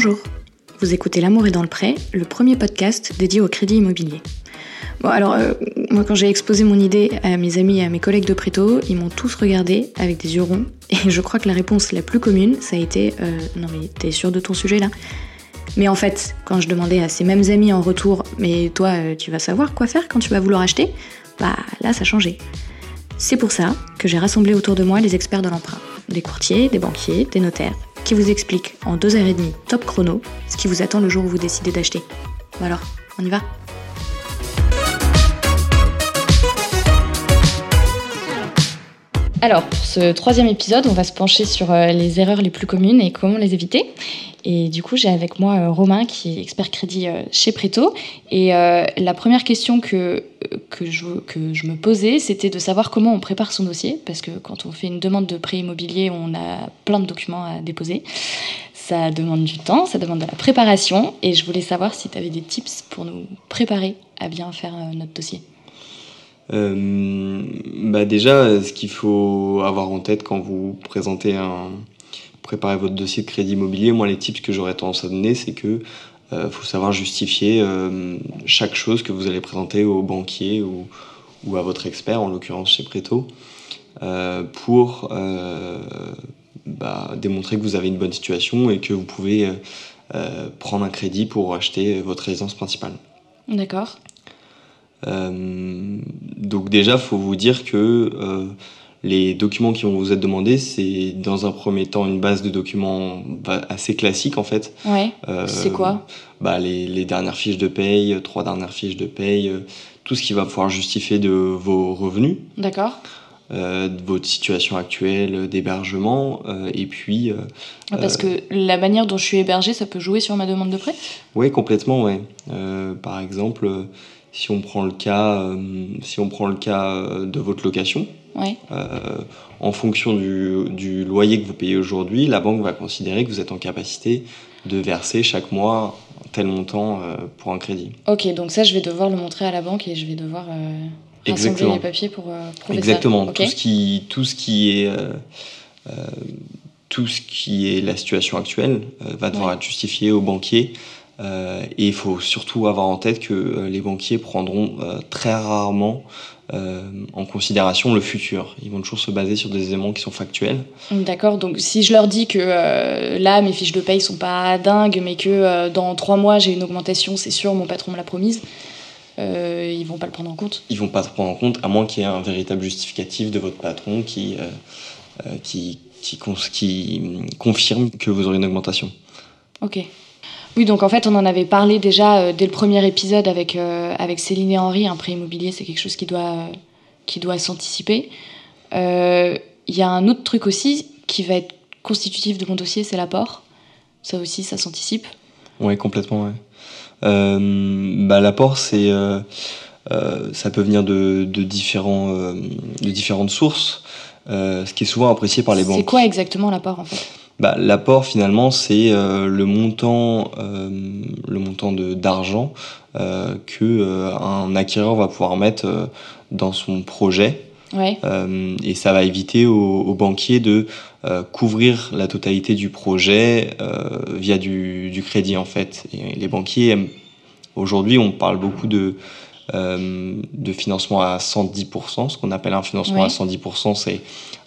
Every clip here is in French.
Bonjour, vous écoutez L'amour est dans le prêt, le premier podcast dédié au crédit immobilier. Bon alors, euh, moi quand j'ai exposé mon idée à mes amis et à mes collègues de Préto, ils m'ont tous regardé avec des yeux ronds, et je crois que la réponse la plus commune, ça a été euh, Non mais t'es sûr de ton sujet là? Mais en fait, quand je demandais à ces mêmes amis en retour, mais toi, euh, tu vas savoir quoi faire quand tu vas vouloir acheter? Bah là, ça changé. C'est pour ça que j'ai rassemblé autour de moi les experts de l'emprunt, des courtiers, des banquiers, des notaires, qui vous expliquent en deux heures et demie top chrono ce qui vous attend le jour où vous décidez d'acheter. Bon alors, on y va? Alors, pour ce troisième épisode, on va se pencher sur euh, les erreurs les plus communes et comment les éviter. Et du coup, j'ai avec moi euh, Romain, qui est expert crédit euh, chez Préto. Et la première question que, que, je, que je me posais, c'était de savoir comment on prépare son dossier. Parce que quand on fait une demande de prêt immobilier, on a plein de documents à déposer. Ça demande du temps, ça demande de la préparation. Et je voulais savoir si tu avais des tips pour nous préparer à bien faire notre dossier. Euh, bah déjà, ce qu'il faut avoir en tête quand vous présentez un, préparez votre dossier de crédit immobilier, moi les tips que j'aurais tendance à donner, c'est que euh, faut savoir justifier euh, chaque chose que vous allez présenter au banquier ou, ou à votre expert, en l'occurrence chez Préto, pour bah, démontrer que vous avez une bonne situation et que vous pouvez prendre un crédit pour acheter votre résidence principale. D'accord. Euh, donc déjà, faut vous dire que euh, les documents qui vont vous être demandés, c'est dans un premier temps une base de documents bah, assez classique en fait. Ouais. c'est quoi? bah, les, les, dernières fiches de paye, trois dernières fiches de paye, tout ce qui va pouvoir justifier de vos revenus. D'accord. Euh, de votre situation actuelle d'hébergement euh, et puis ah, parce que la manière dont je suis hébergé ça peut jouer sur ma demande de prêt? Oui complètement ouais par exemple si on prend le cas, euh, si on prend le cas euh, de votre location, ouais. euh, en fonction du, du, loyer que vous payez aujourd'hui, la banque va considérer que vous êtes en capacité de verser chaque mois tel montant euh, pour un crédit. Ok, donc ça, je vais devoir le montrer à la banque et je vais devoir euh, Exactement. les papiers pour euh, prouver Exactement. ça. Tout ce qui, tout ce qui est tout ce qui est la situation actuelle va devoir Ouais. être justifié au banquier euh, et il faut surtout avoir en tête que euh, les banquiers prendront euh, très rarement euh, en considération le futur. Ils vont toujours se baser sur des éléments qui sont factuels. D'accord, donc si je leur dis que euh, là, mes fiches de paye sont pas dingues, mais que euh, dans trois mois, j'ai une augmentation, c'est sûr, mon patron me l'a promise, euh, ils vont pas le prendre en compte. Ils vont pas te prendre en compte, à moins qu'il y ait un véritable justificatif de votre patron qui, euh, euh, qui, qui, qui confirme que vous aurez une augmentation. Ok. Oui, donc en fait, on en avait parlé déjà euh, dès le premier épisode avec, avec Céline et Henri. Un prêt immobilier, c'est quelque chose qui doit, qui doit s'anticiper. Il y a un autre truc aussi qui va être constitutif de mon dossier, c'est l'apport. Ça aussi, ça s'anticipe. Ouais, complètement, ouais. Euh, bah, l'apport, c'est, euh, euh, ça peut venir de, de, différents, de différentes sources, ce qui est souvent apprécié par les banques. C'est quoi exactement l'apport en fait? Bah, L'apport, finalement, c'est euh, le montant, euh, le montant de, d'argent euh, que un acquéreur va pouvoir mettre dans son projet. Ouais. Euh, et ça va éviter aux, aux banquiers de euh, couvrir la totalité du projet euh, via du, du, crédit en fait. Et les banquiers aujourd'hui, on parle beaucoup de de financement à 110%. Ce qu'on appelle un financement Ouais. à 110%, c'est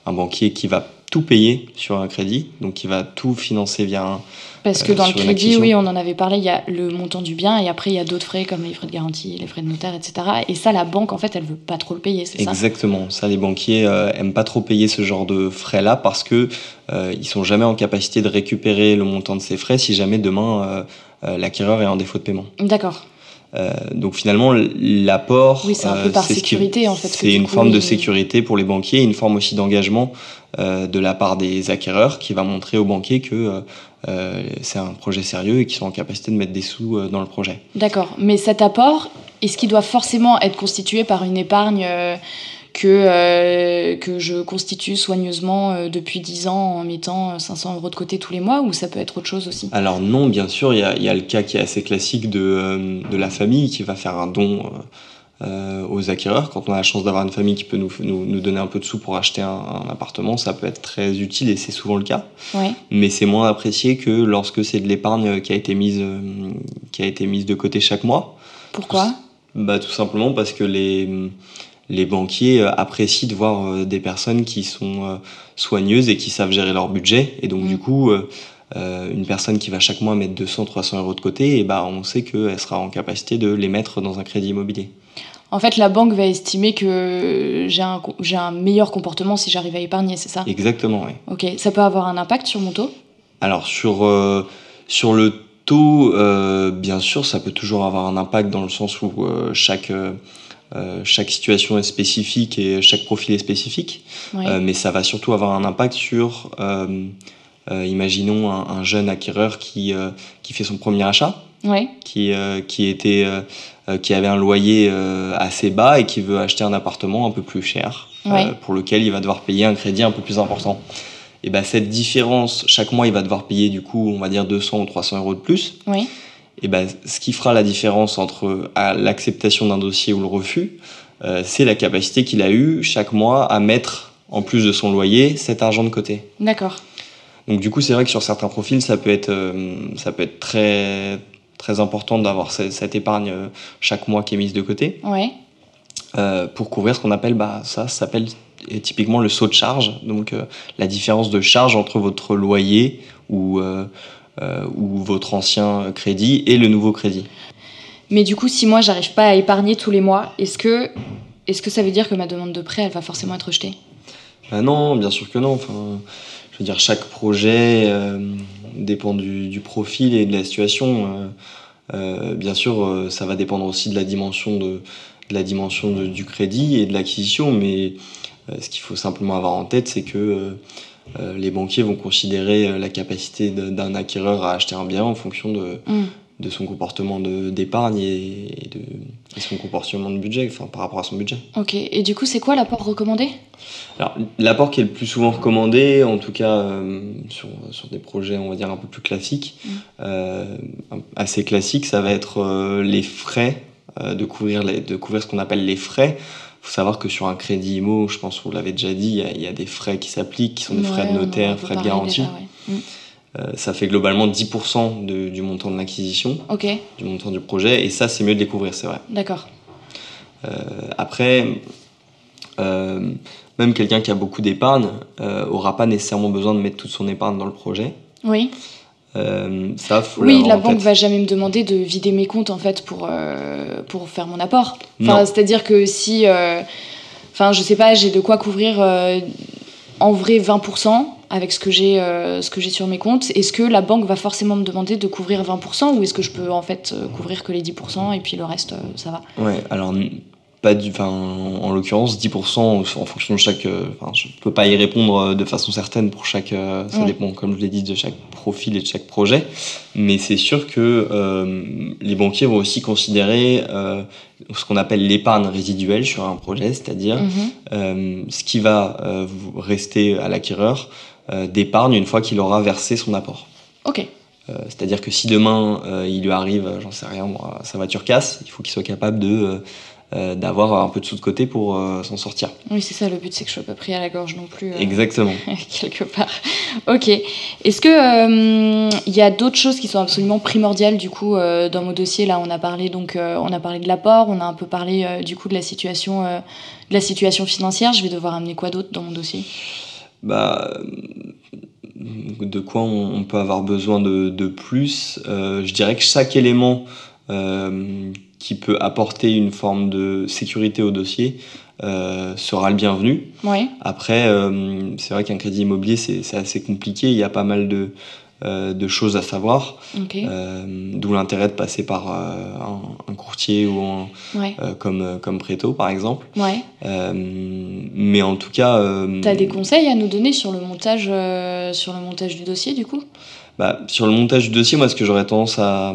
un banquier qui va tout payer sur un crédit, donc qui va tout financer via un, Parce que euh, dans le crédit, oui, on en avait parlé, il y a le montant du bien et après il y a d'autres frais comme les frais de garantie, les frais de notaire, etc. Et ça, la banque, en fait, elle veut pas trop le payer, c'est ça? Exactement. Ça, les banquiers euh, aiment pas trop payer ce genre de frais-là parce que euh, ils sont jamais en capacité de récupérer le montant de ces frais si jamais demain euh, euh, l'acquéreur est en défaut de paiement. D'accord. Euh, donc finalement, l'apport, Oui, c'est un peu par ce qui- sécurité, en fait, C'est une coup, forme de sécurité pour les banquiers, une forme aussi d'engagement euh, de la part des acquéreurs qui va montrer aux banquiers que euh, euh, c'est un projet sérieux et qu'ils sont en capacité de mettre des sous euh, dans le projet. D'accord. Mais cet apport, est-ce qu'il doit forcément être constitué par une épargne euh, que, euh, que je constitue soigneusement euh, depuis 10 ans en mettant euh, 500 euros de côté tous les mois ou ça peut être autre chose aussi? Alors non, bien sûr, il y y a le cas qui est assez classique de, euh, de la famille qui va faire un don euh, aux acquéreurs. Quand on a la chance d'avoir une famille qui peut nous, nous, nous, donner un peu de sous pour acheter un, un, appartement, ça peut être très utile et c'est souvent le cas. Ouais. Mais c'est moins apprécié que lorsque c'est de l'épargne qui a été mise euh, qui a été mise de côté chaque mois. Pourquoi? Bah tout simplement parce que les les banquiers euh, apprécient de voir euh, des personnes qui sont euh, soigneuses et qui savent gérer leur budget. Et donc, Mm. du coup, euh, euh, une personne qui va chaque mois mettre 200, 300 euros de côté, et bah, on sait qu'elle sera en capacité de les mettre dans un crédit immobilier. En fait, la banque va estimer que j'ai un, co- j'ai un meilleur comportement si j'arrive à épargner, c'est ça? Exactement, oui. Ok, ça peut avoir un impact sur mon taux? Alors, sur, euh, sur le taux, euh, bien sûr, ça peut toujours avoir un impact dans le sens où euh, chaque, euh, chaque situation est spécifique et chaque profil est spécifique. Oui. Euh, mais ça va surtout avoir un impact sur, euh, imaginons un, un jeune acquéreur qui, qui fait son premier achat, qui, qui, était, qui avait un loyer assez bas et qui veut acheter un appartement un peu plus cher, pour lequel il va devoir payer un crédit un peu plus important. Et ben cette différence, chaque mois, il va devoir payer du coup, on va dire 200 ou 300 euros de plus. Oui. Et ben, ce qui fera la différence entre l'acceptation d'un dossier ou le refus, euh, c'est la capacité qu'il a eu chaque mois à mettre, en plus de son loyer, cet argent de côté. D'accord. Donc du coup, c'est vrai que sur certains profils, ça peut être, euh, ça peut être très, très important d'avoir ce- cette épargne euh, chaque mois qui est mise de côté Ouais. euh, pour couvrir ce qu'on appelle, bah, ça, ça s'appelle typiquement le saut de charge, donc la différence de charge entre votre loyer ou, ou votre ancien crédit et le nouveau crédit. Mais du coup, si moi, j'arrive pas à épargner tous les mois, est-ce que, est-ce que ça veut dire que ma demande de prêt, elle va forcément être rejetée? Ah non, bien sûr que non. Enfin, je veux dire, chaque projet euh, dépend du, du profil et de la situation. Euh, euh, bien sûr, euh, ça va dépendre aussi de la dimension de, de la dimension de- du crédit et de l'acquisition, mais euh, ce qu'il faut simplement avoir en tête, c'est que euh, euh, les banquiers vont considérer euh, la capacité d'un acquéreur à acheter un bien en fonction de, Hmm. de son comportement d'épargne et, et de et son comportement de budget, enfin par rapport à son budget. Ok. Et du coup, c'est quoi l'apport recommandé? Alors, l'apport qui est le plus souvent recommandé, en tout cas euh, sur, sur des projets, on va dire, un peu plus classiques, Mm. euh, assez classiques, ça va être euh, les frais, euh, de, couvrir les, de couvrir ce qu'on appelle les frais. Il faut savoir que sur un crédit IMO, je pense que vous l'avez déjà dit, il y, a, il y a des frais qui s'appliquent, qui sont des frais de notaire, frais de garantie. déjà, ouais. Hmm. Euh, ça fait globalement 10% de- du montant de l'acquisition, du montant du projet, et ça, c'est mieux de les couvrir, c'est vrai. d'accord. Euh, après, euh, même quelqu'un qui a beaucoup d'épargne euh, aura pas nécessairement besoin de mettre toute son épargne dans le projet. Oui. Euh, ça, faut Oui, la banque tête. va jamais me demander de vider mes comptes en fait pour, euh, pour faire mon apport. Enfin, c'est-à-dire que si, euh, enfin, je sais pas, j'ai de quoi couvrir euh, en vrai 20% avec ce que j'ai ce que j'ai sur mes comptes, est-ce que la banque va forcément me demander de couvrir 20% ou est-ce que je peux en fait couvrir que les 10% et puis le reste ça va? Ouais, alors pas du, enfin, en, en l'occurrence 10% en fonction de chaque. euh, Enfin, je peux pas y répondre euh, de façon certaine pour chaque. euh, ça dépend, comme je l'ai dit, de chaque profil et de chaque projet. Mais c'est sûr que euh, les banquiers vont aussi considérer euh, ce qu'on appelle l'épargne résiduelle sur un projet, c'est-à-dire Mhm. euh, ce qui va vous rester à l'acquéreur d'épargne une fois qu'il aura versé son apport. Ok, C'est-à-dire que si demain il lui arrive, j'en sais rien, moi, sa voiture casse, il faut qu'il soit capable de euh, d'avoir un peu de sous de côté pour euh, s'en sortir. oui c'est ça le but c'est que je sois pas pris à la gorge non plus. euh, Exactement. quelque part. Ok. Est-ce que il y a d'autres choses qui sont absolument primordiales du coup dans mon dossier? Là, on a parlé donc on a parlé de l'apport, on a un peu parlé du coup de la situation de la situation financière. Je vais devoir amener quoi d'autre dans mon dossier? Bah, de quoi on, on peut avoir besoin de, de plus? Euh, Je dirais que chaque élément euh, qui peut apporter une forme de sécurité au dossier euh, sera le bienvenu. Après, euh, c'est vrai qu'un crédit immobilier, c'est assez compliqué. Il y a pas mal de, euh, de choses à savoir. D'où l'intérêt de passer par un, un courtier ou un, Ouais. comme, comme Préto, par exemple. Ouais. Mais en tout cas, euh, T'as des conseils à nous donner sur le montage sur le montage du dossier du coup? Bah, sur le montage du dossier, moi, ce que j'aurais tendance à,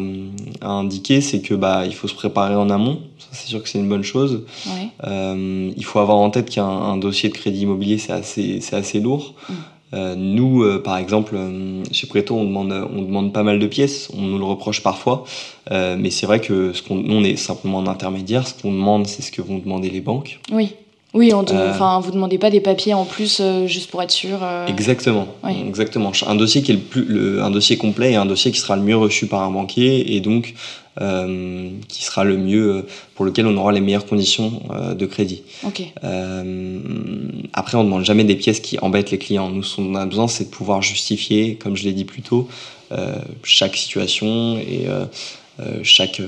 à indiquer, c'est que bah, il faut se préparer en amont. C'est sûr que c'est une bonne chose. Ouais. Euh, il faut avoir en tête qu'un un dossier de crédit immobilier, c'est assez, c'est assez lourd. Mm. nous, par exemple, chez Preto, on demande, on demande pas mal de pièces, on nous le reproche parfois, mais c'est vrai que ce qu'on, nous, on est simplement un intermédiaire, ce qu'on demande, c'est ce que vont demander les banques. Oui. Oui, on euh, enfin, vous demandez pas des papiers en plus euh, juste pour être sûr. Euh. Exactement, exactement. Un dossier qui est le plus, le, un dossier complet et un dossier qui sera le mieux reçu par un banquier et donc qui sera le mieux pour lequel on aura les meilleures conditions de crédit. Ok. après, on demande jamais des pièces qui embêtent les clients. Nous, ce qu'on a besoin, c'est de pouvoir justifier, comme je l'ai dit plus tôt, chaque situation et chaque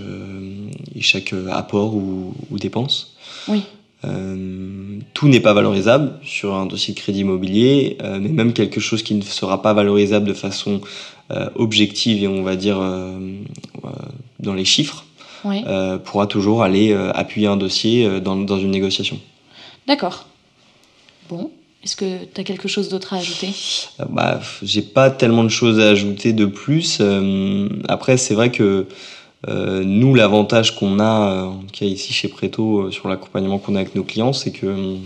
chaque apport ou, ou dépense. Oui. Euh, tout n'est pas valorisable sur un dossier de crédit immobilier, euh, mais même quelque chose qui ne sera pas valorisable de façon euh, objective et on va dire dans les chiffres, pourra toujours aller appuyer un dossier dans, dans une négociation. D'accord. Bon, est-ce que tu as quelque chose d'autre à ajouter? Bah, J'ai pas tellement de choses à ajouter de plus. après, c'est vrai que nous, l'avantage qu'on a, euh, en cas ici chez Preto, euh, sur l'accompagnement qu'on a avec nos clients, c'est que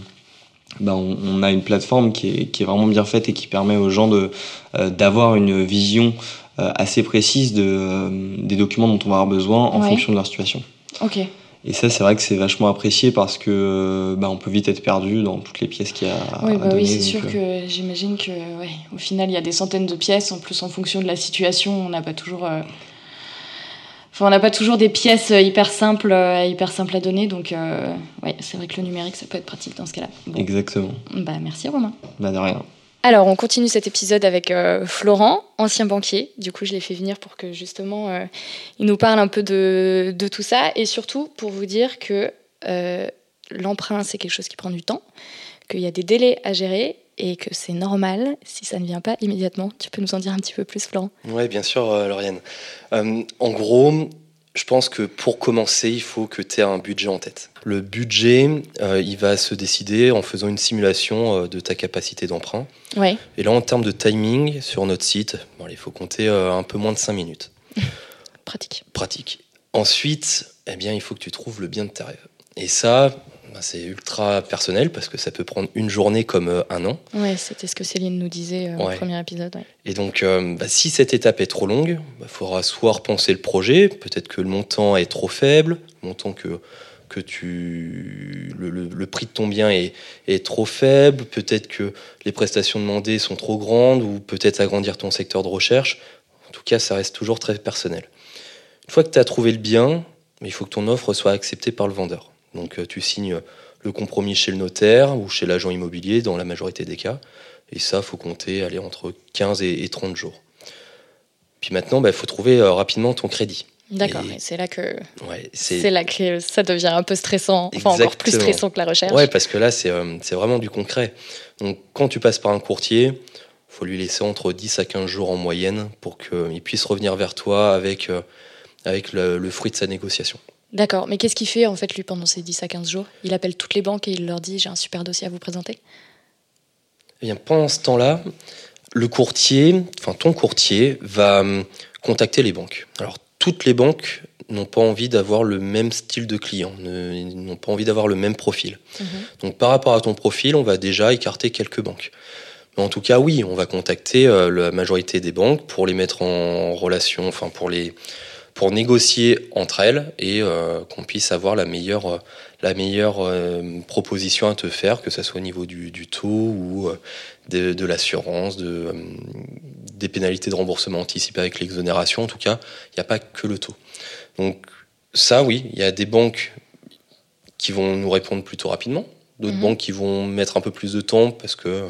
ben, on, a une plateforme qui est, qui est, vraiment bien faite et qui permet aux gens de d'avoir une vision assez précise de, des documents dont on va avoir besoin en fonction de leur situation. Ok. Et ça, c'est vrai que c'est vachement apprécié parce que ben, on peut vite être perdu dans toutes les pièces qu'il y a. Oui, bah oui, c'est sûr que j'imagine que, ouais, au final, il y a des centaines de pièces. En plus, en fonction de la situation, on n'a pas toujours on n'a pas toujours des pièces euh, hyper simples, euh, hyper simples à donner, donc euh, ouais, c'est vrai que le numérique, ça peut être pratique dans ce cas-là. Exactement. Bah, merci Romain. Bah, de rien. Alors, on continue cet épisode avec Florent, ancien banquier. Du coup, je l'ai fait venir pour que justement, il nous parle un peu de, de, tout ça et surtout pour vous dire que l'emprunt, c'est quelque chose qui prend du temps, qu'il y a des délais à gérer et que c'est normal si ça ne vient pas immédiatement. Tu peux nous en dire un petit peu plus, Florent? Oui, bien sûr, euh, Lauriane. Euh, en gros, je pense que pour commencer, il faut que tu aies un budget en tête. Le budget, euh, il va se décider en faisant une simulation de ta capacité d'emprunt. Ouais. Et là, en termes de timing, sur notre site, bon, il faut compter un peu moins de 5 minutes. Pratique. Pratique. Ensuite, eh bien, il faut que tu trouves le bien de tes rêves. Et ça, c'est ultra personnel parce que ça peut prendre une journée comme euh, un an. Ouais, c'était ce que Céline nous disait euh, au premier épisode. Et donc, euh, bah, si cette étape est trop longue, il bah, faudra soit repenser le projet, peut-être que le montant est trop faible, le montant que, que tu, le, prix de ton bien est, est trop faible, peut-être que les prestations demandées sont trop grandes, ou peut-être agrandir ton secteur de recherche. En tout cas, ça reste toujours très personnel. Une fois que tu as trouvé le bien, il faut que ton offre soit acceptée par le vendeur. Donc euh, tu signes le compromis chez le notaire ou chez l'agent immobilier dans la majorité des cas. Et ça, faut compter aller entre 15 et 30 jours. Puis maintenant, il bah, faut trouver euh, rapidement ton crédit. D'accord, c'est là que c'est là que ça devient un peu stressant, enfin encore plus stressant que la recherche. Ouais, parce que là euh, c'est vraiment du concret. Donc quand tu passes par un courtier, faut lui laisser entre 10 à 15 jours en moyenne pour qu'il puisse revenir vers toi avec avec le fruit de sa négociation. D'accord, mais qu'est-ce qu'il fait en fait lui pendant ces 10 à 15 jours? Il appelle toutes les banques et il leur dit j'ai un super dossier à vous présenter? Eh bien, pendant ce temps-là, le courtier, enfin ton courtier, va hum, contacter les banques. Alors toutes les banques n'ont pas envie d'avoir le même style de client, n'ont pas envie d'avoir le même profil. Mhm. Donc par rapport à ton profil, on va déjà écarter quelques banques. Mais en tout cas, oui, on va contacter euh, la majorité des banques pour les mettre en relation, enfin pour les pour négocier entre elles et euh, qu'on puisse avoir la meilleure, euh, la meilleure euh, proposition à te faire, que ce soit au niveau du, du taux ou de, de l'assurance, de, des pénalités de remboursement anticipé avec l'exonération. En tout cas, il n'y a pas que le taux. Donc ça, oui, il y a des banques qui vont nous répondre plutôt rapidement, d'autres mhm. banques qui vont mettre un peu plus de temps parce que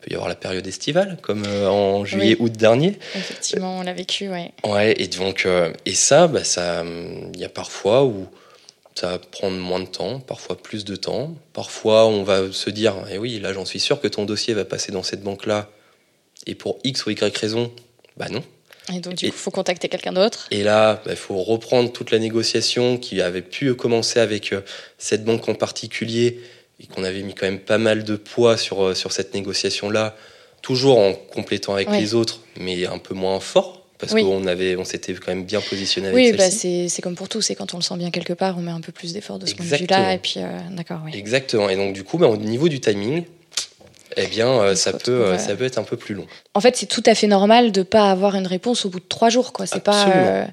peut y avoir la période estivale, comme euh, en juillet, août dernier. Effectivement, on l'a vécu, ouais. Ouais, et donc, euh, et ça, bah, ça, il y a parfois où ça va prendre moins de temps, parfois plus de temps. Parfois, on va se dire, eh oui, là, j'en suis sûr que ton dossier va passer dans cette banque-là, et pour X ou Y raison, bah non. Et donc, du coup, il faut contacter quelqu'un d'autre. Et là, il bah, faut reprendre toute la négociation qui avait pu commencer avec euh, cette banque en particulier et qu'on avait mis quand même pas mal de poids sur, euh, sur cette négociation-là, toujours en complétant avec les autres, mais un peu moins fort. Parce qu'on avait, on s'était quand même bien positionné avec Oui, bah c'est comme pour tout, c'est quand on le sent bien quelque part, on met un peu plus d'efforts de ce point de vue-là, et puis euh, d'accord, oui. Exactement. Et donc du coup, bah, au niveau du timing, eh bien, euh, ça, peut, euh, ça peut être un peu plus long. En fait, c'est tout à fait normal de pas avoir une réponse au bout de trois jours, quoi. C'est pas. Absolument. euh,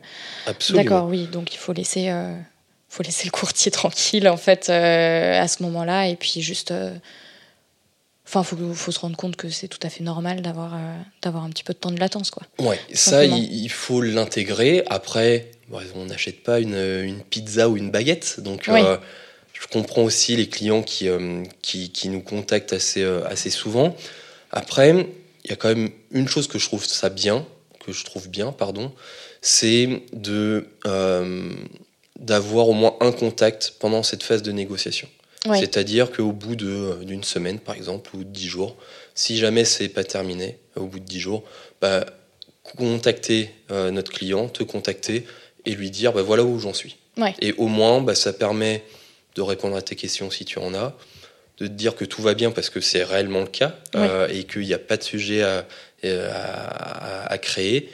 Absolument. D'accord, oui. Donc il faut laisser, faut laisser le courtier tranquille en fait euh, à ce moment-là, et puis juste. euh, Enfin, faut, faut se rendre compte que c'est tout à fait normal d'avoir, euh, d'avoir un petit peu de temps de latence, quoi. Ouais, ça, il, il faut l'intégrer. Après, on n'achète pas une, une pizza ou une baguette. Donc, Oui. je comprends aussi les clients qui, qui, qui nous contactent assez, assez souvent. Après, il y a quand même une chose que je trouve ça bien, que je trouve bien, pardon, c'est de d'avoir au moins un contact pendant cette phase de négociation. Ouais. C'est-à-dire qu'au bout euh, d'une semaine, par exemple, ou de dix jours, si jamais c'est pas terminé, au bout de dix jours, bah, contacter euh, notre client, te contacter et lui dire bah, voilà où j'en suis. Ouais. Et au moins, bah, ça permet de répondre à tes questions si tu en as, de te dire que tout va bien parce que c'est réellement le cas euh, et qu'il n'y a pas de sujet à, euh, à, à- à créer.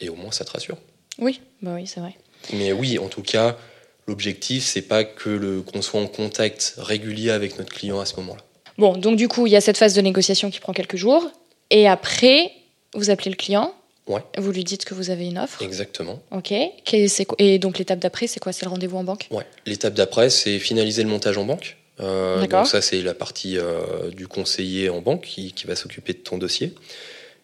Et au moins, ça te rassure. Oui, bah oui, c'est vrai. Mais oui, en tout cas, l'objectif, c'est pas que le qu'on soit en contact régulier avec notre client à ce moment-là. Bon, donc du coup, il y a cette phase de négociation qui prend quelques jours, et après, vous appelez le client. Ouais. Vous lui dites que vous avez une offre. Exactement. Ok. Et donc l'étape d'après, c'est quoi? C'est le rendez-vous en banque? Ouais. L'étape d'après, c'est finaliser le montage en banque. Euh, D'accord. donc ça, c'est la partie euh, du conseiller en banque qui, qui va s'occuper de ton dossier.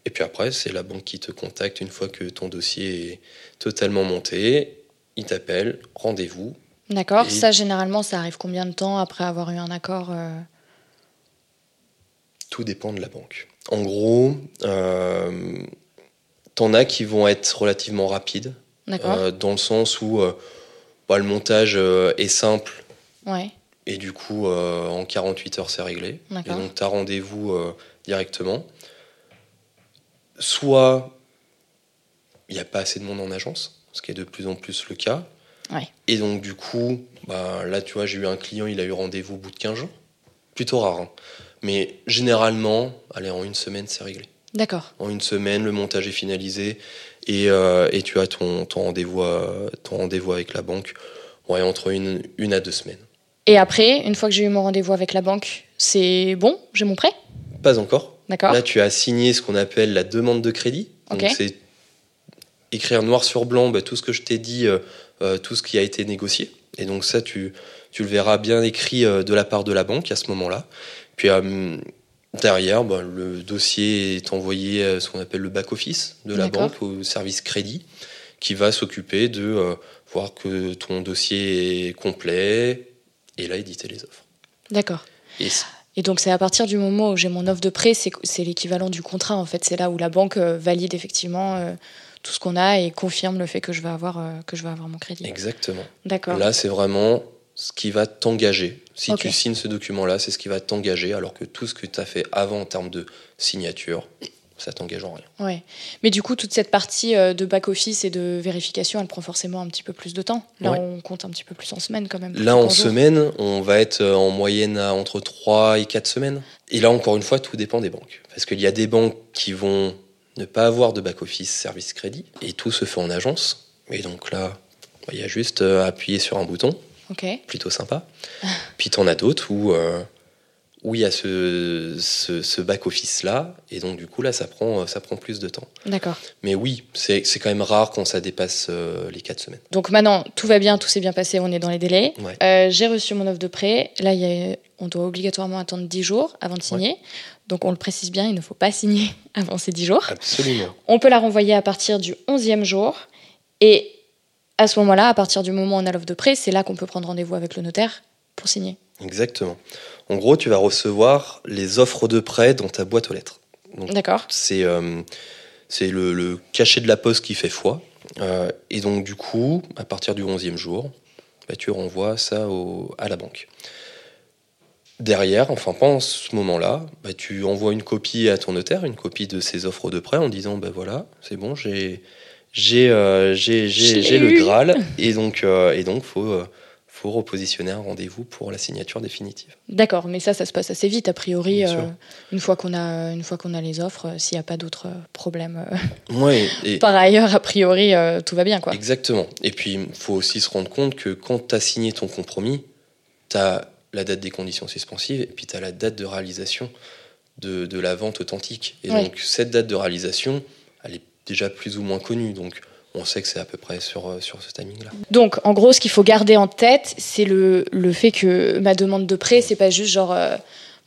Et puis après, c'est la banque qui te contacte une fois que ton dossier est totalement monté. Il t'appelle, rendez-vous. D'accord. Et- Ça, généralement, ça arrive combien de temps après avoir eu un accord euh, Tout dépend de la banque. En gros, euh, t'en as qui vont être relativement rapides, euh, dans le sens où bah, le montage est simple Ouais. et du coup, en 48 heures, c'est réglé. Et donc, tu as rendez-vous directement. Soit il n'y a pas assez de monde en agence, ce qui est de plus en plus le cas. Ouais. Et donc, du coup, bah, là, tu vois, j'ai eu un client, il a eu rendez-vous au bout de 15 jours. Plutôt rare. hein. Mais généralement, allez, en une semaine, c'est réglé. D'accord. En une semaine, le montage est finalisé et, euh, et tu as ton, ton rendez-vous euh, rendez-vous avec la banque ouais, entre une, une à deux semaines. Et après, une fois que j'ai eu mon rendez-vous avec la banque, c'est bon? J'ai mon prêt? Pas encore. D'accord. Là, tu as signé ce qu'on appelle la demande de crédit. Donc, Ok. c'est écrire noir sur blanc bah, tout ce que je t'ai dit, euh, euh, tout ce qui a été négocié. Et donc, ça, tu, tu le verras bien écrit euh, de la part de la banque à ce moment-là. Puis, derrière, bah, le dossier est envoyé à ce qu'on appelle le back-office de la banque, au service crédit, qui va s'occuper de voir que ton dossier est complet et là, éditer les offres. D'accord. Et Et donc, c'est à partir du moment où j'ai mon offre de prêt, c'est l'équivalent du contrat, en fait. C'est là où la banque valide effectivement tout ce qu'on a et confirme le fait que je vais avoir, euh, que je vais avoir mon crédit. exactement. D'accord. Là, c'est vraiment ce qui va t'engager. Si tu signes ce document-là, c'est ce qui va t'engager, alors que tout ce que tu as fait avant en termes de signature, ça t'engage en rien. Ouais. Mais du coup, toute cette partie euh, de back-office et de vérification, elle prend forcément un petit peu plus de temps. Là, Ouais. on compte un petit peu plus en semaine quand même. Là, en semaine, on va être euh, en moyenne à entre 3 et 4 semaines. Et là, encore une fois, tout dépend des banques. Parce qu'il y a des banques qui vont ne pas avoir de back-office service crédit, et tout se fait en agence. Et donc là, bah, il y a juste euh, à appuyer sur un bouton. Ok. plutôt sympa. Puis t'en as d'autres où euh, où il y a ce, ce, ce back office là et donc du coup là ça prend ça prend plus de temps. D'accord. Mais oui, c'est c'est quand même rare quand ça dépasse euh, les 4 semaines. Donc maintenant, tout va bien, tout s'est bien passé, on est dans les délais. Ouais. Euh, j'ai reçu mon offre de prêt. Là, il y a- on doit obligatoirement attendre 10 jours avant de signer. Donc on le précise bien, il ne faut pas signer avant ces 10 jours. Absolument. On peut la renvoyer à partir du 11e jour. Et à ce moment-là, à partir du moment où on a l'offre de prêt, c'est là qu'on peut prendre rendez-vous avec le notaire pour signer. Exactement. En gros, tu vas recevoir les offres de prêt dans ta boîte aux lettres. D'accord c'est euh, le, le cachet de la poste qui fait foi. Euh, et donc, du coup, à partir du 11e jour, bah, tu renvoies ça au- à la banque. Derrière, enfin pendant ce moment-là, bah, tu envoies une copie à ton notaire, une copie de ces offres de prêt en disant bah voilà, c'est bon, j'ai j'ai euh, j'ai j'ai le. Graal et donc euh, et donc faut euh, faut repositionner un rendez-vous pour la signature définitive. D'accord, mais ça, ça se passe assez vite, a priori, euh, une, fois qu'on a, une fois qu'on a les offres, s'il n'y a pas d'autres problèmes. Ouais, et, Par ailleurs, a priori, tout va bien, quoi. Exactement. Et puis, il faut aussi se rendre compte que quand tu as signé ton compromis, tu as la date des conditions suspensives et puis tu as la date de réalisation de, de la vente authentique. Et Ouais. donc, cette date de réalisation, elle est déjà plus ou moins connue. Donc, on sait que c'est à peu près sur, euh, sur ce timing-là. Donc, en gros, ce qu'il faut garder en tête, c'est le, le fait que ma demande de prêt, c'est pas juste genre euh,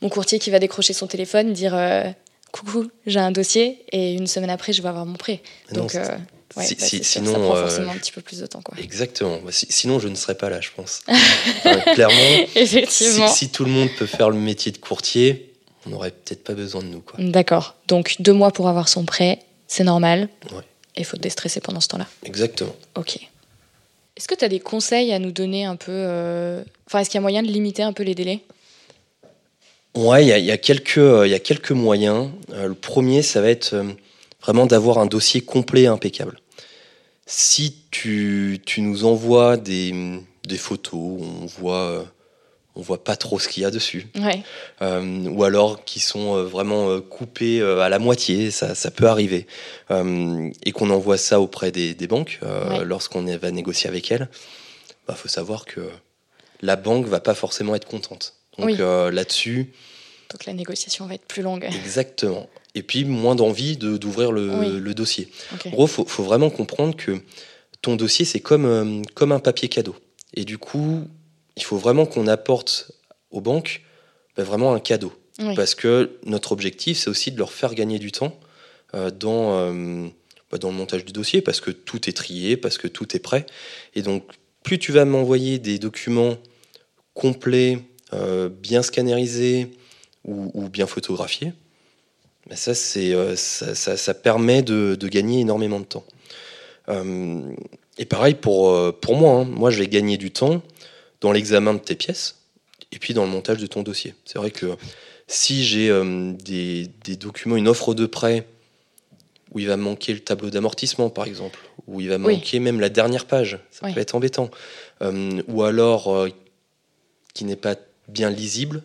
mon courtier qui va décrocher son téléphone, dire euh, coucou, j'ai un dossier, et une semaine après, je vais avoir mon prêt. Mais Donc, ouais, si- bah, si- sinon, ça prend euh, forcément un petit peu plus de temps. Quoi. Exactement. Bah, si- sinon, je ne serais pas là, je pense. Clairement, si, Effectivement. si tout le monde peut faire le métier de courtier, on n'aurait peut-être pas besoin de nous. D'accord. Donc, deux mois pour avoir son prêt, c'est normal. Ouais. Et il faut te déstresser pendant ce temps-là. Exactement. Ok. Est-ce que tu as des conseils à nous donner un peu euh, Enfin, est-ce qu'il y a moyen de limiter un peu les délais? Ouais, il y y euh, y a quelques moyens. Euh, le premier, ça va être vraiment d'avoir un dossier complet et impeccable. Si tu, tu nous envoies des, des photos où on voit, on voit pas trop ce qu'il y a dessus, Ouais. euh, ou alors qui sont euh, vraiment euh, coupés à la moitié, ça, ça peut arriver, euh, et qu'on envoie ça auprès des, des banques euh, Ouais. lorsqu'on va négocier avec elles, bah, faut savoir que la banque va pas forcément être contente. Donc Oui. là-dessus, Donc, la négociation va être plus longue. exactement. Et puis moins d'envie de- d'ouvrir le, Oui. le dossier. En gros, faut, faut vraiment comprendre que ton dossier, c'est comme, euh, comme un papier cadeau. Et du coup, il faut vraiment qu'on apporte aux banques bah, vraiment un cadeau. Oui. Parce que notre objectif, c'est aussi de leur faire gagner du temps euh, dans, euh, bah, dans le montage du dossier, parce que tout est trié, parce que tout est prêt. Et donc, plus tu vas m'envoyer des documents complets, bien scannérisés ou, ou bien photographiés, ça, c'est, euh, ça, ça- ça permet de, de gagner énormément de temps. Euh, et pareil pour, euh, pour moi, hein. moi je vais gagner du temps dans l'examen de tes pièces et puis dans le montage de ton dossier. C'est vrai que si j'ai euh, des, des documents, une offre de prêt où il va me manquer le tableau d'amortissement par exemple, où il va Oui. manquer même la dernière page, ça Oui. peut être embêtant, Euh, ou alors qui n'est pas bien lisible,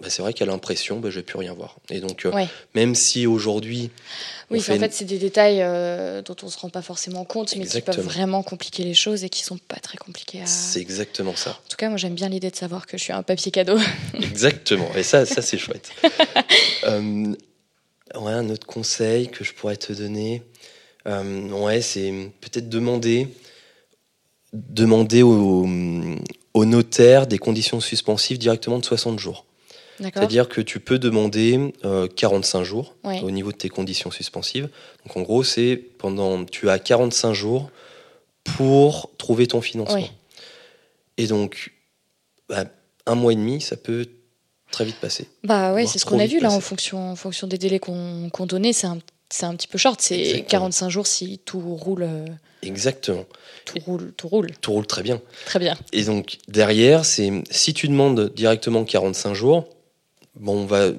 bah, c'est vrai qu'à l'impression, bah, je vais plus rien voir. Et donc, euh, Ouais. même si aujourd'hui, Oui, en fait c'est des détails euh, dont on se rend pas forcément compte, mais qui peuvent vraiment compliquer les choses et qui sont pas très compliqués à. c'est exactement ça. En tout cas, moi, j'aime bien l'idée de savoir que je suis un papier cadeau. Exactement. Et ça, ça c'est chouette. Euh, ouais, un autre conseil que je pourrais te donner, ouais, c'est peut-être demander, demander au, au notaire des conditions suspensives directement de 60 jours. C'est-à-dire que tu peux demander euh, 45 jours Ouais. au niveau de tes conditions suspensives. Donc en gros, c'est pendant tu as 45 jours pour trouver ton financement. Ouais. Et donc bah, un mois et demi, ça peut très vite passer. Bah ouais, c'est ce qu'on a vu là en fonction, en fonction des délais qu'on donnait. C'est un, c'est un petit peu short. C'est Exactement. 45 jours si tout roule, euh, Exactement. tout roule, tout roule. Tout roule très bien. Très bien. Et donc derrière, c'est si tu demandes directement 45 jours, bon, on va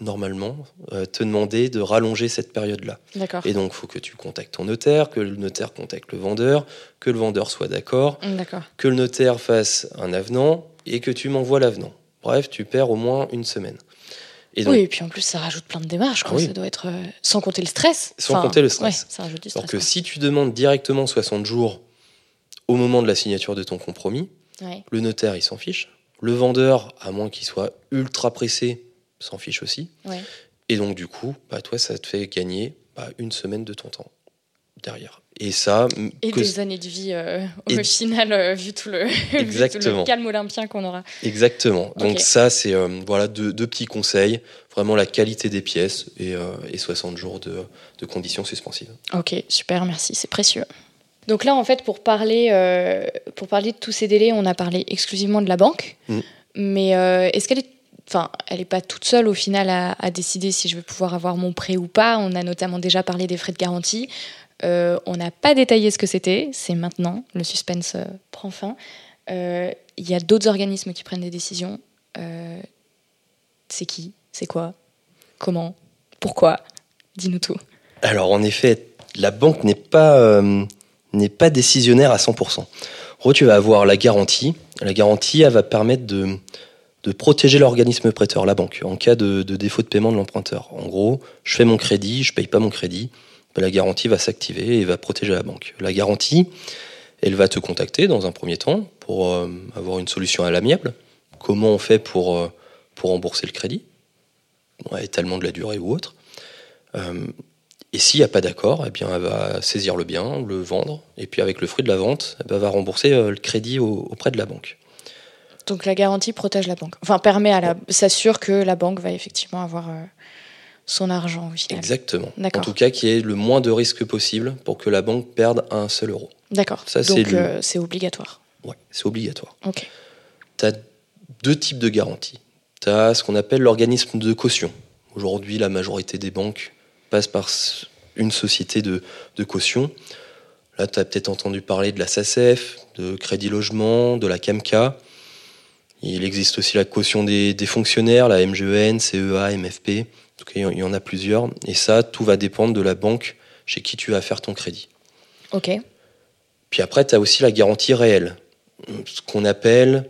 normalement euh, te demander de rallonger cette période-là. D'accord. Et donc, il faut que tu contactes ton notaire, que le notaire contacte le vendeur, que le vendeur soit d'accord, Hum, D'accord. que le notaire fasse un avenant et que tu m'envoies l'avenant. Bref, tu perds au moins une semaine. Et donc, oui, et puis en plus, ça rajoute plein de démarches. quoi. Ah oui. Ça doit être euh, sans compter le stress. Sans compter le stress. Ouais, ça rajoute du alors stress. que si tu demandes directement 60 jours au moment de la signature de ton compromis. Ouais. le notaire, il s'en fiche. Le vendeur, à moins qu'il soit ultra pressé, s'en fiche aussi. Ouais. Et donc, du coup, bah, toi, ça te fait gagner bah, une semaine de ton temps derrière. Et ça, Et que- des années de vie euh, au Et- final, euh, vu tout le, vu tout Exactement. le calme olympien qu'on aura. Exactement. Donc ça, c'est euh, voilà deux, deux petits conseils. Vraiment la qualité des pièces et, et 60 jours de, de conditions suspensives. Ok, super, merci, c'est précieux. Donc là, en fait, pour parler, euh, pour parler de tous ces délais, on a parlé exclusivement de la banque. Mm. Mais euh, est-ce qu'elle est... Enfin, elle n'est pas toute seule au final à, à décider si je vais pouvoir avoir mon prêt ou pas? On a notamment déjà parlé des frais de garantie. Euh, on n'a pas détaillé ce que c'était. C'est maintenant. Le suspense euh, prend fin. Euh, Il y a d'autres organismes qui prennent des décisions. C'est qui? C'est quoi? Comment? Pourquoi? Dis-nous tout. Alors en effet, la banque n'est pas, n'est pas décisionnaire à 100%. En gros, tu vas avoir la garantie. La garantie, elle va permettre de, protéger l'organisme prêteur, la banque, en cas de, défaut de paiement de l'emprunteur. En gros, je fais mon crédit, je paye pas mon crédit, la garantie va s'activer et va protéger la banque. La garantie, elle va te contacter dans un premier temps pour euh, avoir une solution à l'amiable. Comment on fait pour, euh, rembourser le crédit? Étalement de la durée ou autre. Euh, et s'il n'y a pas d'accord, eh bien, elle va saisir le bien, le vendre, et puis avec le fruit de la vente, elle va rembourser euh, le crédit au- auprès de la banque. Donc la garantie protège la banque. Enfin, permet à la, s'assure que la banque va effectivement avoir euh, son argent au final. Exactement. En tout cas, qu'il y ait le moins de risques possible pour que la banque perde un seul euro. D'accord. Ça, c'est le- euh, c'est obligatoire. Ouais, c'est obligatoire. Ok. tu as deux types de garanties. Tu as ce qu'on appelle l'organisme de caution. Aujourd'hui, la majorité des banques passent par une société de, de caution. Là, tu as peut-être entendu parler de la SACEF, de Crédit Logement, de la CAMCA. Il existe aussi la caution des, des fonctionnaires, la MGEN, CEA, MFP. En tout cas, il y en a plusieurs. Et ça, tout va dépendre de la banque chez qui tu vas faire ton crédit. Ok. Puis après, tu as aussi la garantie réelle, ce qu'on appelle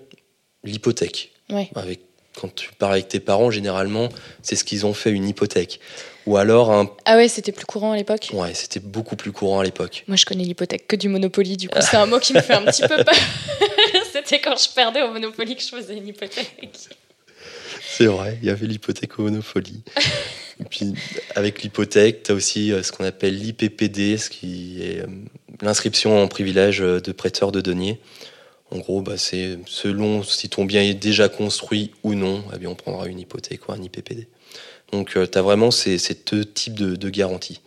l'hypothèque. Ouais. Avec, quand tu parles avec tes parents, généralement, c'est ce qu'ils ont fait, une hypothèque. Ou alors un... Ah ouais, c'était plus courant à l'époque. Ouais, c'était beaucoup plus courant à l'époque. Moi, je connais l'hypothèque que du Monopoly. Du coup, c'est un mot qui me fait un petit peu peur. c'était quand je perdais au Monopoly que je faisais une hypothèque. C'est vrai, il y avait l'hypothèque au Monopoly. Et puis, avec l'hypothèque, tu as aussi euh, ce qu'on appelle l'IPPD, ce qui est euh, l'inscription en privilège euh, de prêteur de deniers. En gros, bah, c'est selon si ton bien est déjà construit ou non, eh bien, on prendra une hypothèque ou un IPPD. Donc, tu as vraiment ces, ces deux types de, de garanties.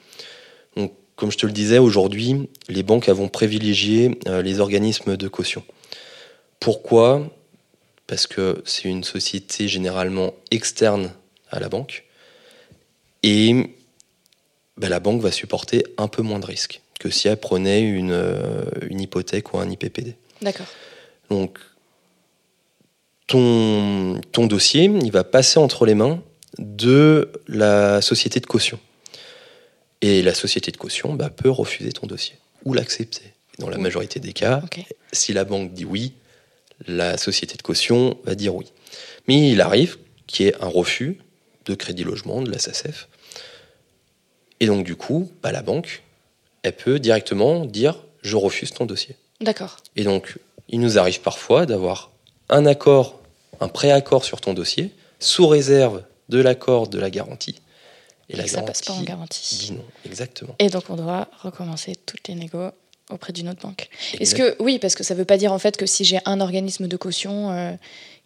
Donc, comme je te le disais, aujourd'hui, les banques vont privilégier euh, les organismes de caution. Pourquoi? Parce que c'est une société généralement externe à la banque. Et ben, la banque va supporter un peu moins de risques que si elle prenait une, euh, une hypothèque ou un IPPD. D'accord. Donc, ton, ton dossier, il va passer entre les mains de la société de caution. Et la société de caution bah, peut refuser ton dossier ou l'accepter. Dans la majorité des cas, si la banque dit oui, la société de caution va dire oui. Mais il arrive qu'il y ait un refus de crédit logement de la SACEF. Et donc, du coup, bah, la banque, elle peut directement dire je refuse ton dossier. D'accord. Et donc, il nous arrive parfois d'avoir un accord, un préaccord sur ton dossier, sous réserve de l'accord de la garantie. Et que ça passe pas en garantie. dit non, exactement. Et donc, on doit recommencer toutes les négos auprès d'une autre banque. Est-ce que, oui, parce que ça veut pas dire en fait que si j'ai un organisme de caution euh,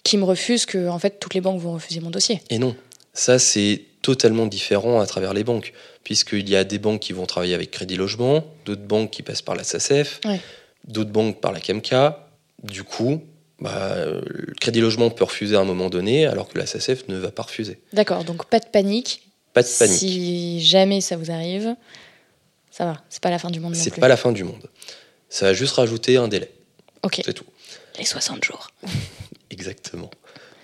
qui me refuse, que en fait toutes les banques vont refuser mon dossier? Et non, ça c'est totalement différent à travers les banques, puisqu'il y a des banques qui vont travailler avec Crédit Logement, d'autres banques qui passent par la SACEF, Ouais. d'autres banques par la CAMCA. Du coup, bah, le Crédit Logement peut refuser à un moment donné, alors que la SACEF ne va pas refuser. D'accord, donc pas de panique. Pas de panique. Si jamais ça vous arrive, ça va, c'est pas la fin du monde C'est pas la fin du monde. Ça va juste rajouter un délai, Ok, c'est tout. les 60 jours. Exactement.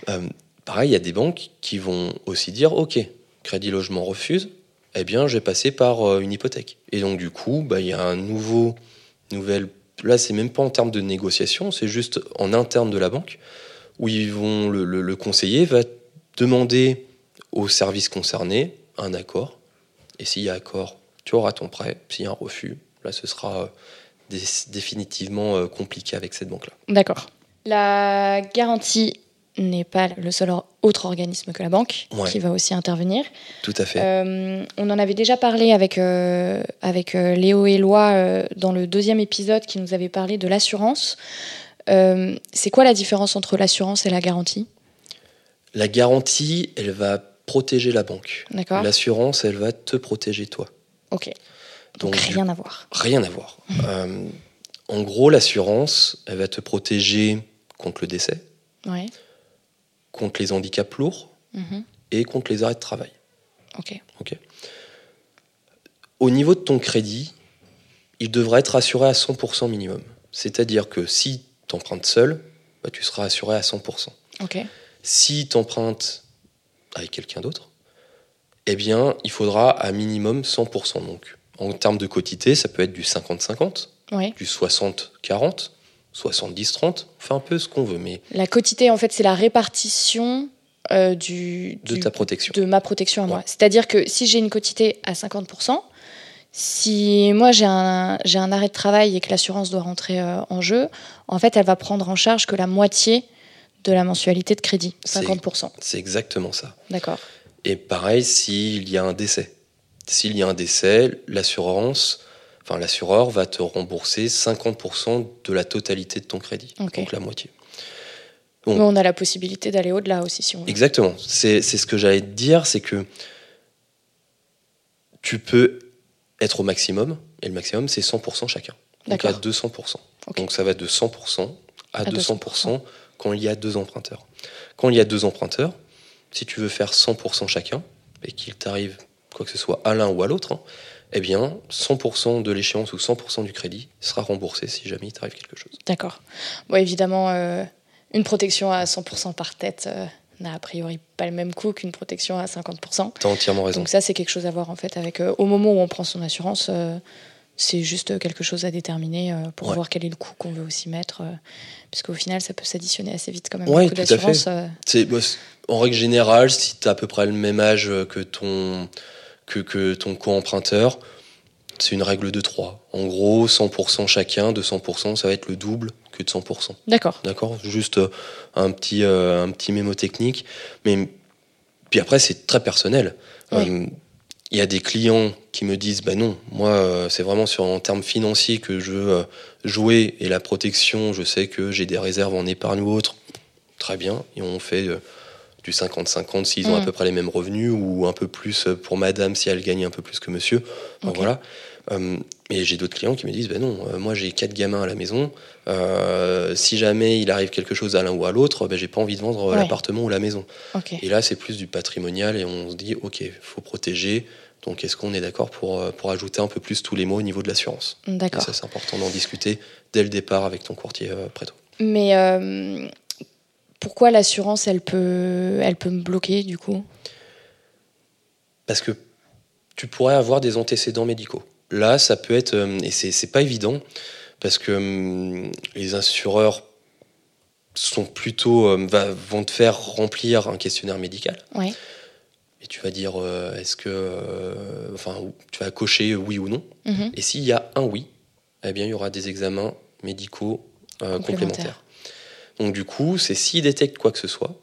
Euh, pareil, il y a des banques qui vont aussi dire Ok, Crédit Logement refuse, eh bien, j'ai passé par euh, une hypothèque. Et donc, du coup, bah, il y a un nouveau, nouvelle. Là, c'est même pas en termes de négociation, c'est juste en interne de la banque, où ils vont, le, le- le conseiller va demander au service concerné un accord. Et s'il y a accord, tu auras ton prêt. S'il y a un refus, là, ce sera euh, dé- définitivement euh, compliqué avec cette banque-là. D'accord. La garantie n'est pas le seul autre organisme que la banque Ouais. qui va aussi intervenir. Tout à fait. Euh, on en avait déjà parlé avec, euh, avec euh, Léo et Loi euh, dans le deuxième épisode qui nous avait parlé de l'assurance. C'est quoi la différence entre l'assurance et la garantie? La garantie, elle va protéger la banque. D'accord L'assurance, elle va te protéger toi. Ok. Donc, rien à voir. Rien à voir. En gros, l'assurance, elle va te protéger contre le décès, Ouais. Contre les handicaps lourds Mhm. et contre les arrêts de travail. Ok. Au niveau de ton crédit, il devrait être assuré à 100% minimum. C'est-à-dire que si tu empruntes seul, bah, tu seras assuré à 100%. Ok. Si tu empruntes avec quelqu'un d'autre, eh bien, il faudra à minimum 100%. Donc, en termes de quotité, ça peut être du 50-50, Ouais. du 60-40, 70-30, on fait un peu ce qu'on veut, mais La quotité, en fait, c'est la répartition euh, du, de du- ta protection. de ma protection à moi. C'est-à-dire que si j'ai une quotité à 50%, si moi j'ai un, j'ai un arrêt de travail et que l'assurance doit rentrer euh, en jeu, en fait, elle va prendre en charge que la moitié de la mensualité de crédit, C'est- 50%. C'est exactement ça. D'accord. Et pareil, s'il y a un décès. S'il y a un décès, l'assurance, enfin l'assureur va te rembourser 50% de la totalité de ton crédit, donc la moitié. Mais on a la possibilité d'aller au-delà aussi si on veut. Exactement. C'est ce que j'allais te dire, c'est que tu peux être au maximum, et le maximum, c'est 100% chacun. Donc à D'accord. 200%. Ok. Donc ça va de 100% à, À 200%, quand il y a deux emprunteurs. Quand il y a deux emprunteurs, si tu veux faire 100% chacun, et qu'il t'arrive quoi que ce soit à l'un ou à l'autre, hein, eh bien 100% de l'échéance ou 100% du crédit sera remboursé si jamais il t'arrive quelque chose. D'accord. Bon, évidemment, euh, une protection à 100% par tête euh, n'a a priori pas le même coût qu'une protection à 50%. T'as entièrement raison. Donc ça, c'est quelque chose à voir en fait avec. euh, au moment où on prend son assurance, c'est juste quelque chose à déterminer pour Ouais. voir quel est le coût qu'on veut aussi mettre, euh, puisqu'au final, ça peut s'additionner assez vite quand même. Coût tout à fait. bah, en règle générale, si tu as à peu près le même âge que ton, que, que ton co-emprunteur, c'est une règle de 3. En gros, 100% chacun, de 100%, ça va être le double que de 100%. D'accord. D'accord? Juste euh, un petit, euh, un petit mémo technique. Mais puis après, c'est très personnel. Oui. Euh, Il y a des clients qui me disent bah non, moi, euh, c'est vraiment sur en termes financiers que je veux euh, jouer et la protection, je sais que j'ai des réserves en épargne ou autre. Très bien. Et on fait du 50-50 s'ils ont Mm. à peu près les mêmes revenus ou un peu plus pour madame si elle gagne un peu plus que monsieur. Enfin, Ok. Voilà. Euh, et j'ai d'autres clients qui me disent ben non, euh, moi j'ai quatre gamins à la maison. Euh, si jamais il arrive quelque chose à l'un ou à l'autre, ben, j'ai pas envie de vendre Ouais. l'appartement ou la maison. Ok. Et là, c'est plus du patrimonial et on se dit ok, faut protéger. Donc est-ce qu'on est d'accord pour, euh, pour ajouter un peu plus tous les mots au niveau de l'assurance? D'accord. ça, c'est important d'en discuter dès le départ avec ton courtier euh, préto. Mais pourquoi l'assurance, elle peut, elle peut me bloquer du coup? Parce que tu pourrais avoir des antécédents médicaux. Là, ça peut être, euh, et c'est pas évident, parce que hum, les assureurs sont plutôt, euh, vont te faire remplir un questionnaire médical. Ouais. Et tu vas dire, euh, est-ce que, euh, enfin, tu vas cocher oui ou non. Mhm. Et s'il y a un oui, eh bien, il y aura des examens médicaux euh, Complémentaires. complémentaires. Donc, du coup, c'est s'ils détectent quoi que ce soit.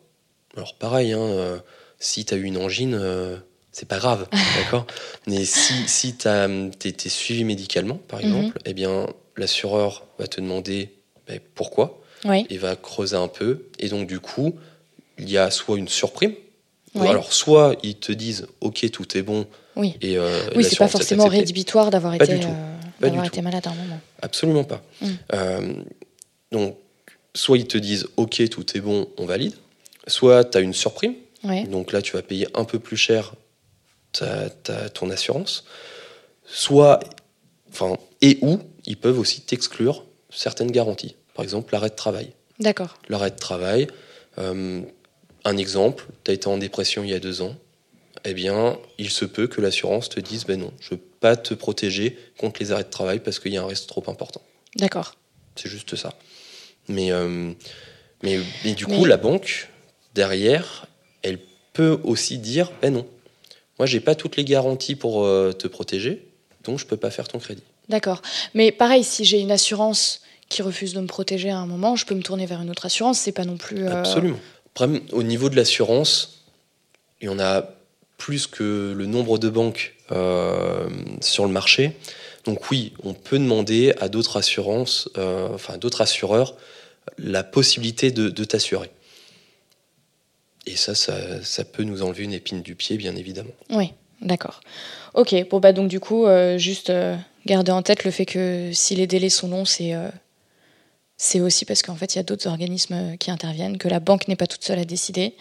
Alors, pareil, hein, euh, si tu as eu une angine, euh, c'est pas grave, d'accord? Mais si, si tu es, suivi médicalement, par Mhm. exemple, eh bien, l'assureur va te demander ben, pourquoi Ouais. et va creuser un peu. Et donc, du coup, il y a soit une surprime, ou Ouais. alors soit ils te disent ok, tout est bon, Oui. et euh, Oui, c'est pas forcément rédhibitoire d'avoir été, euh, été malade à un moment. Absolument pas. Mm. Euh, donc, soit ils te disent OK, tout est bon, on valide. Soit tu as une surprime. Ouais. Donc là, tu vas payer un peu plus cher ta, ta- ton assurance. Soit, enfin, et ou ils peuvent aussi t'exclure certaines garanties. Par exemple, l'arrêt de travail. D'accord. L'arrêt de travail, euh, un exemple, tu as été en dépression il y a deux ans. Eh bien, il se peut que l'assurance te dise ben non, je ne peux pas te protéger contre les arrêts de travail parce qu'il y a un risque trop important. D'accord. C'est juste ça. Mais, euh, mais, mais du Mais- coup, la banque, derrière, elle peut aussi dire ben non, moi, j'ai pas toutes les garanties pour euh, te protéger, donc je peux pas faire ton crédit. D'accord. Mais pareil, si j'ai une assurance qui refuse de me protéger à un moment, je peux me tourner vers une autre assurance. C'est pas non plus. euh, Absolument. Après, au niveau de l'assurance, il y en a plus que le nombre de banques euh, sur le marché. Donc oui, on peut demander à d'autres assurances, euh, enfin d'autres assureurs, la possibilité de, t'assurer. Et ça, ça, peut nous enlever une épine du pied, bien évidemment. Oui, d'accord. Ok, bon bah donc du coup, euh, juste euh, garder en tête le fait que si les délais sont longs, c'est euh, aussi parce qu'en fait il y a d'autres organismes qui interviennent, que la banque n'est pas toute seule à décider,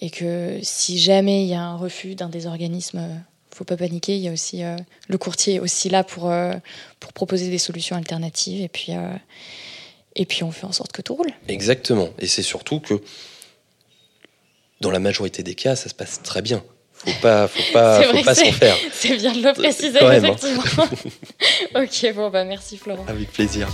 et que si jamais il y a un refus d'un des organismes, euh, faut pas paniquer. Il y a aussi le courtier est aussi là pour pour proposer des solutions alternatives, et puis et puis on fait en sorte que tout roule. Exactement. Et c'est surtout que dans la majorité des cas, ça se passe très bien. Faut pas, faut pas, faut pas s'en faire. C'est bien de le préciser, Quand même, hein. effectivement. ok, bon bah merci Florent. Avec plaisir.